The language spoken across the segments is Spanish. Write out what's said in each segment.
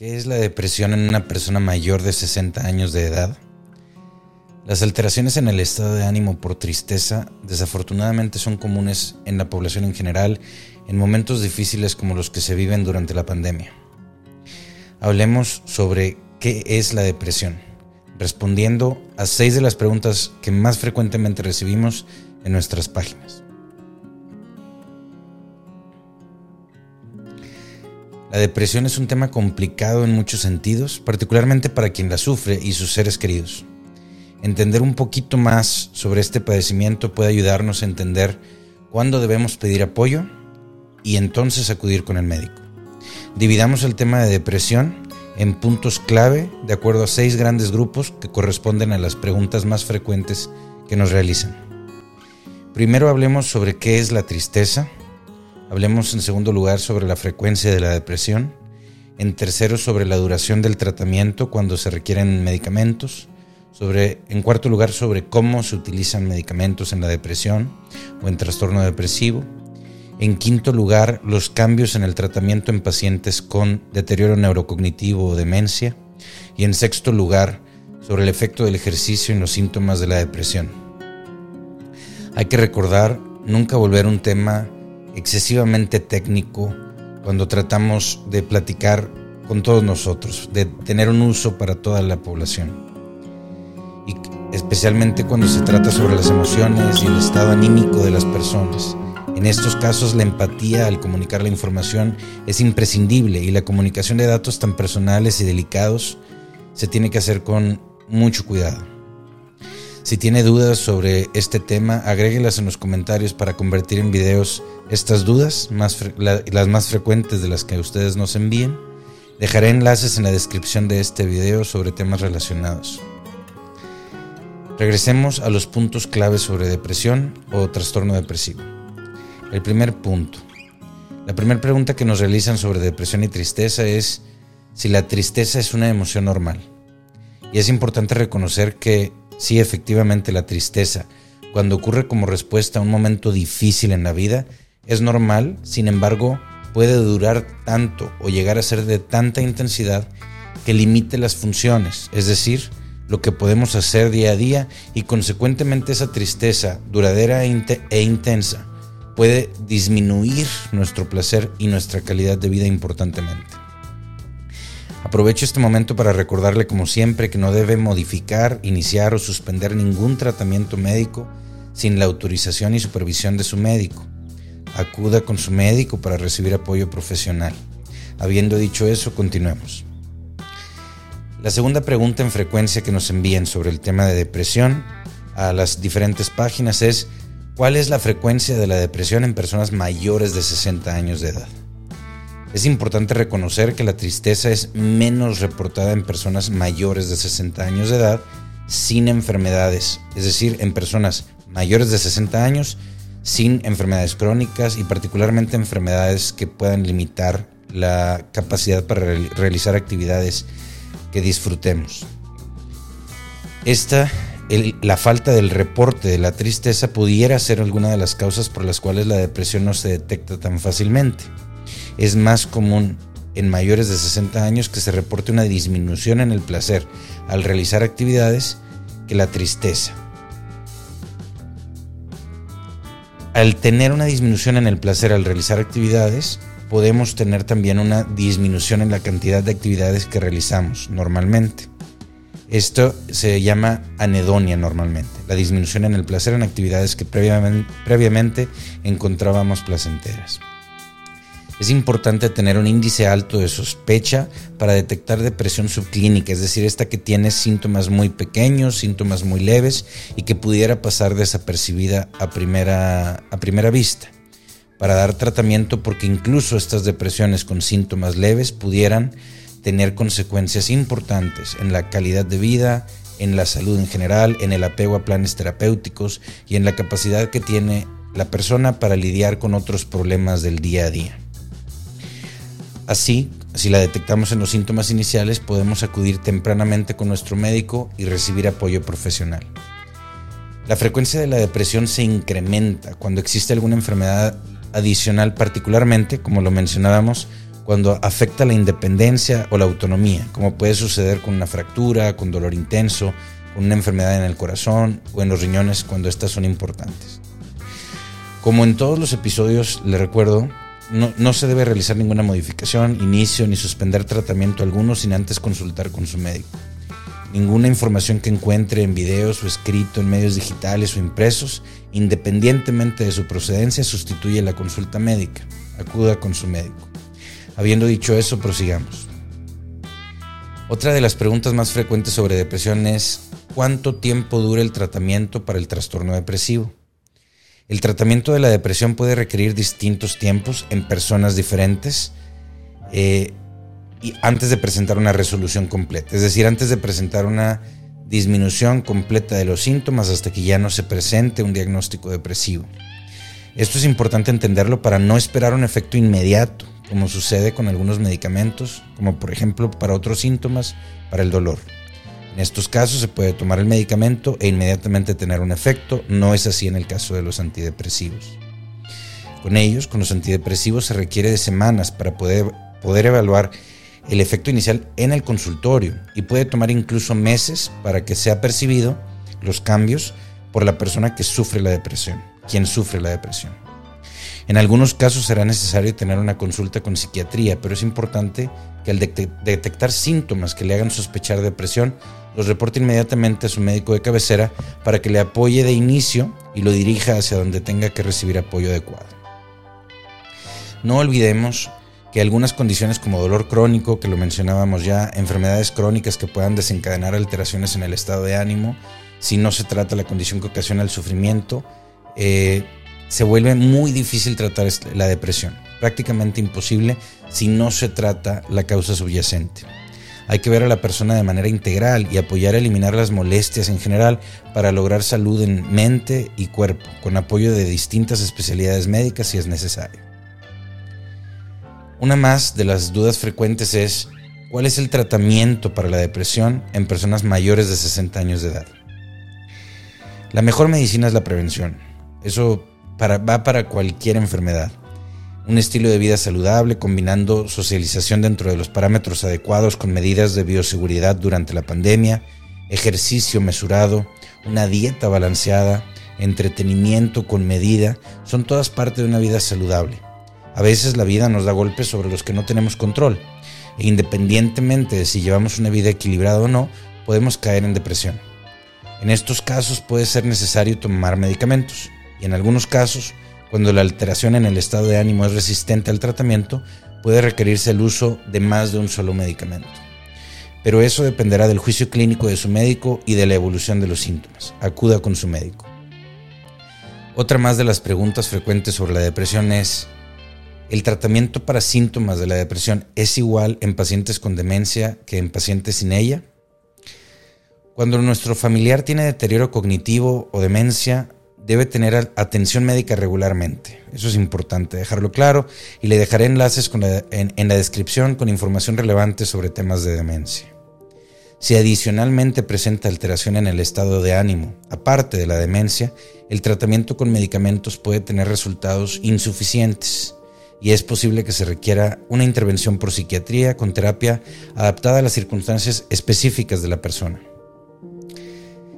¿Qué es la depresión en una persona mayor de 60 años de edad? Las alteraciones en el estado de ánimo por tristeza desafortunadamente son comunes en la población en general en momentos difíciles como los que se viven durante la pandemia. Hablemos sobre qué es la depresión, respondiendo a seis de las preguntas que más frecuentemente recibimos en nuestras páginas. La depresión es un tema complicado en muchos sentidos, particularmente para quien la sufre y sus seres queridos. Entender un poquito más sobre este padecimiento puede ayudarnos a entender cuándo debemos pedir apoyo y entonces acudir con el médico. Dividamos el tema de depresión en puntos clave de acuerdo a seis grandes grupos que corresponden a las preguntas más frecuentes que nos realizan. Primero hablemos sobre qué es la tristeza, Hablemos en segundo lugar sobre la frecuencia de la depresión. En tercero sobre la duración del tratamiento cuando se requieren medicamentos. Sobre, en cuarto lugar sobre cómo se utilizan medicamentos en la depresión o en trastorno depresivo. En quinto lugar, los cambios en el tratamiento en pacientes con deterioro neurocognitivo o demencia. Y en sexto lugar, sobre el efecto del ejercicio en los síntomas de la depresión. Hay que recordar nunca volver un tema excesivamente técnico cuando tratamos de platicar con todos nosotros, de tener un uso para toda la población. Y especialmente cuando se trata sobre las emociones y el estado anímico de las personas. En estos casos la empatía al comunicar la información es imprescindible y la comunicación de datos tan personales y delicados se tiene que hacer con mucho cuidado. Si tiene dudas sobre este tema, agréguelas en los comentarios para convertir en videos estas dudas, las más frecuentes de las que ustedes nos envíen. Dejaré enlaces en la descripción de este video sobre temas relacionados. Regresemos a los puntos claves sobre depresión o trastorno depresivo. El primer punto. La primera pregunta que nos realizan sobre depresión y tristeza es si la tristeza es una emoción normal. Y es importante reconocer que Sí, efectivamente, la tristeza, cuando ocurre como respuesta a un momento difícil en la vida, es normal, sin embargo, puede durar tanto o llegar a ser de tanta intensidad que limite las funciones, es decir, lo que podemos hacer día a día y consecuentemente esa tristeza duradera e, e intensa puede disminuir nuestro placer y nuestra calidad de vida importantemente. Aprovecho este momento para recordarle como siempre que no debe modificar, iniciar o suspender ningún tratamiento médico sin la autorización y supervisión de su médico. Acuda con su médico para recibir apoyo profesional. Habiendo dicho eso, continuemos. La segunda pregunta en frecuencia que nos envían sobre el tema de depresión a las diferentes páginas es ¿cuál es la frecuencia de la depresión en personas mayores de 60 años de edad? Es importante reconocer que la tristeza es menos reportada en personas mayores de 60 años de edad sin enfermedades, es decir, en personas mayores de 60 años sin enfermedades crónicas y particularmente enfermedades que puedan limitar la capacidad para realizar actividades que disfrutemos. Esta, la falta del reporte de la tristeza pudiera ser alguna de las causas por las cuales la depresión no se detecta tan fácilmente es más común en mayores de 60 años que se reporte una disminución en el placer al realizar actividades que la tristeza. Al tener una disminución en el placer al realizar actividades, podemos tener también una disminución en la cantidad de actividades que realizamos normalmente. Esto se llama anedonia normalmente, la disminución en el placer en actividades que previamente, previamente encontrábamos placenteras. Es importante tener un índice alto de sospecha para detectar depresión subclínica, es decir, esta que tiene síntomas muy pequeños, síntomas muy leves y que pudiera pasar desapercibida a primera, a primera vista para dar tratamiento porque incluso estas depresiones con síntomas leves pudieran tener consecuencias importantes en la calidad de vida, en la salud en general, en el apego a planes terapéuticos y en la capacidad que tiene la persona para lidiar con otros problemas del día a día. Así, si la detectamos en los síntomas iniciales, podemos acudir tempranamente con nuestro médico y recibir apoyo profesional. La frecuencia de la depresión se incrementa cuando existe alguna enfermedad adicional, particularmente, como lo mencionábamos, cuando afecta la independencia o la autonomía, como puede suceder con una fractura, con dolor intenso, con una enfermedad en el corazón o en los riñones cuando estas son importantes. Como en todos los episodios, le recuerdo, no, se debe realizar ninguna modificación, inicio ni suspender tratamiento alguno sin antes consultar con su médico. Ninguna información que encuentre en videos o escrito en medios digitales o impresos, independientemente de su procedencia, sustituye la consulta médica. Acuda con su médico. Habiendo dicho eso, prosigamos. Otra de las preguntas más frecuentes sobre depresión es ¿cuánto tiempo dura el tratamiento para el trastorno depresivo? El tratamiento de la depresión puede requerir distintos tiempos en personas diferentes eh, y antes de presentar una resolución completa, es decir, antes de presentar una disminución completa de los síntomas hasta que ya no se presente un diagnóstico depresivo. Esto es importante entenderlo para no esperar un efecto inmediato, como sucede con algunos medicamentos, como por ejemplo para otros síntomas, para el dolor. En estos casos se puede tomar el medicamento e inmediatamente tener un efecto, no es así en el caso de los antidepresivos. Con ellos, con los antidepresivos, se requiere de semanas para poder, poder evaluar el efecto inicial en el consultorio y puede tomar incluso meses para que sea percibido los cambios por la persona que sufre la depresión, quien sufre la depresión. En algunos casos será necesario tener una consulta con psiquiatría, pero es importante que al detectar síntomas que le hagan sospechar depresión, los reporte inmediatamente a su médico de cabecera para que le apoye de inicio y lo dirija hacia donde tenga que recibir apoyo adecuado. No olvidemos que algunas condiciones como dolor crónico, que lo mencionábamos ya, enfermedades crónicas que puedan desencadenar alteraciones en el estado de ánimo, si no se trata la condición que ocasiona el sufrimiento, eh, se vuelve muy difícil tratar la depresión, prácticamente imposible si no se trata la causa subyacente. Hay que ver a la persona de manera integral y apoyar a eliminar las molestias en general para lograr salud en mente y cuerpo, con apoyo de distintas especialidades médicas si es necesario. Una más de las dudas frecuentes es, ¿cuál es el tratamiento para la depresión en personas mayores de 60 años de edad? La mejor medicina es la prevención. Eso va para cualquier enfermedad un estilo de vida saludable combinando socialización dentro de los parámetros adecuados con medidas de bioseguridad durante la pandemia, ejercicio mesurado, una dieta balanceada, entretenimiento con medida, son todas parte de una vida saludable. A veces la vida nos da golpes sobre los que no tenemos control, e independientemente de si llevamos una vida equilibrada o no, podemos caer en depresión. En estos casos puede ser necesario tomar medicamentos, y en algunos casos cuando la alteración en el estado de ánimo es resistente al tratamiento, puede requerirse el uso de más de un solo medicamento. Pero eso dependerá del juicio clínico de su médico y de la evolución de los síntomas. Acuda con su médico. Otra más de las preguntas frecuentes sobre la depresión es, ¿el tratamiento para síntomas de la depresión es igual en pacientes con demencia que en pacientes sin ella? Cuando nuestro familiar tiene deterioro cognitivo o demencia, debe tener atención médica regularmente. Eso es importante dejarlo claro y le dejaré enlaces en, la descripción con información relevante sobre temas de demencia. Si adicionalmente presenta alteración en el estado de ánimo, aparte de la demencia, el tratamiento con medicamentos puede tener resultados insuficientes y es posible que se requiera una intervención por psiquiatría con terapia adaptada a las circunstancias específicas de la persona.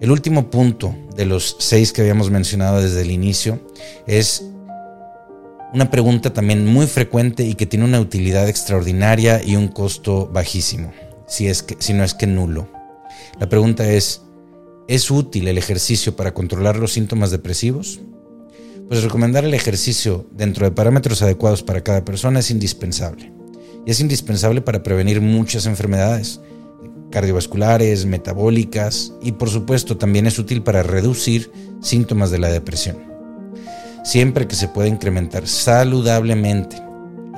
El último punto de los seis que habíamos mencionado desde el inicio es una pregunta también muy frecuente y que tiene una utilidad extraordinaria y un costo bajísimo, si, es que, si no es que nulo. La pregunta es, ¿es útil el ejercicio para controlar los síntomas depresivos? Pues recomendar el ejercicio dentro de parámetros adecuados para cada persona es indispensable. Y es indispensable para prevenir muchas enfermedades, cardiovasculares, metabólicas y por supuesto también es útil para reducir síntomas de la depresión. Siempre que se pueda incrementar saludablemente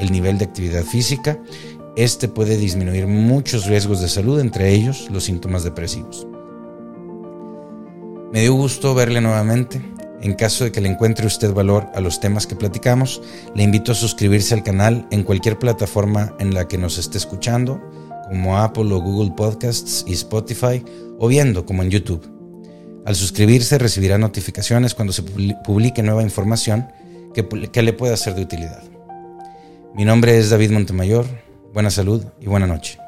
el nivel de actividad física, este puede disminuir muchos riesgos de salud, entre ellos los síntomas depresivos. Me dio gusto verle nuevamente. En caso de que le encuentre usted valor a los temas que platicamos, le invito a suscribirse al canal en cualquier plataforma en la que nos esté escuchando como Apple o Google Podcasts y Spotify, o viendo como en YouTube. Al suscribirse recibirá notificaciones cuando se publique nueva información que, le pueda ser de utilidad. Mi nombre es David Montemayor. Buena salud y buena noche.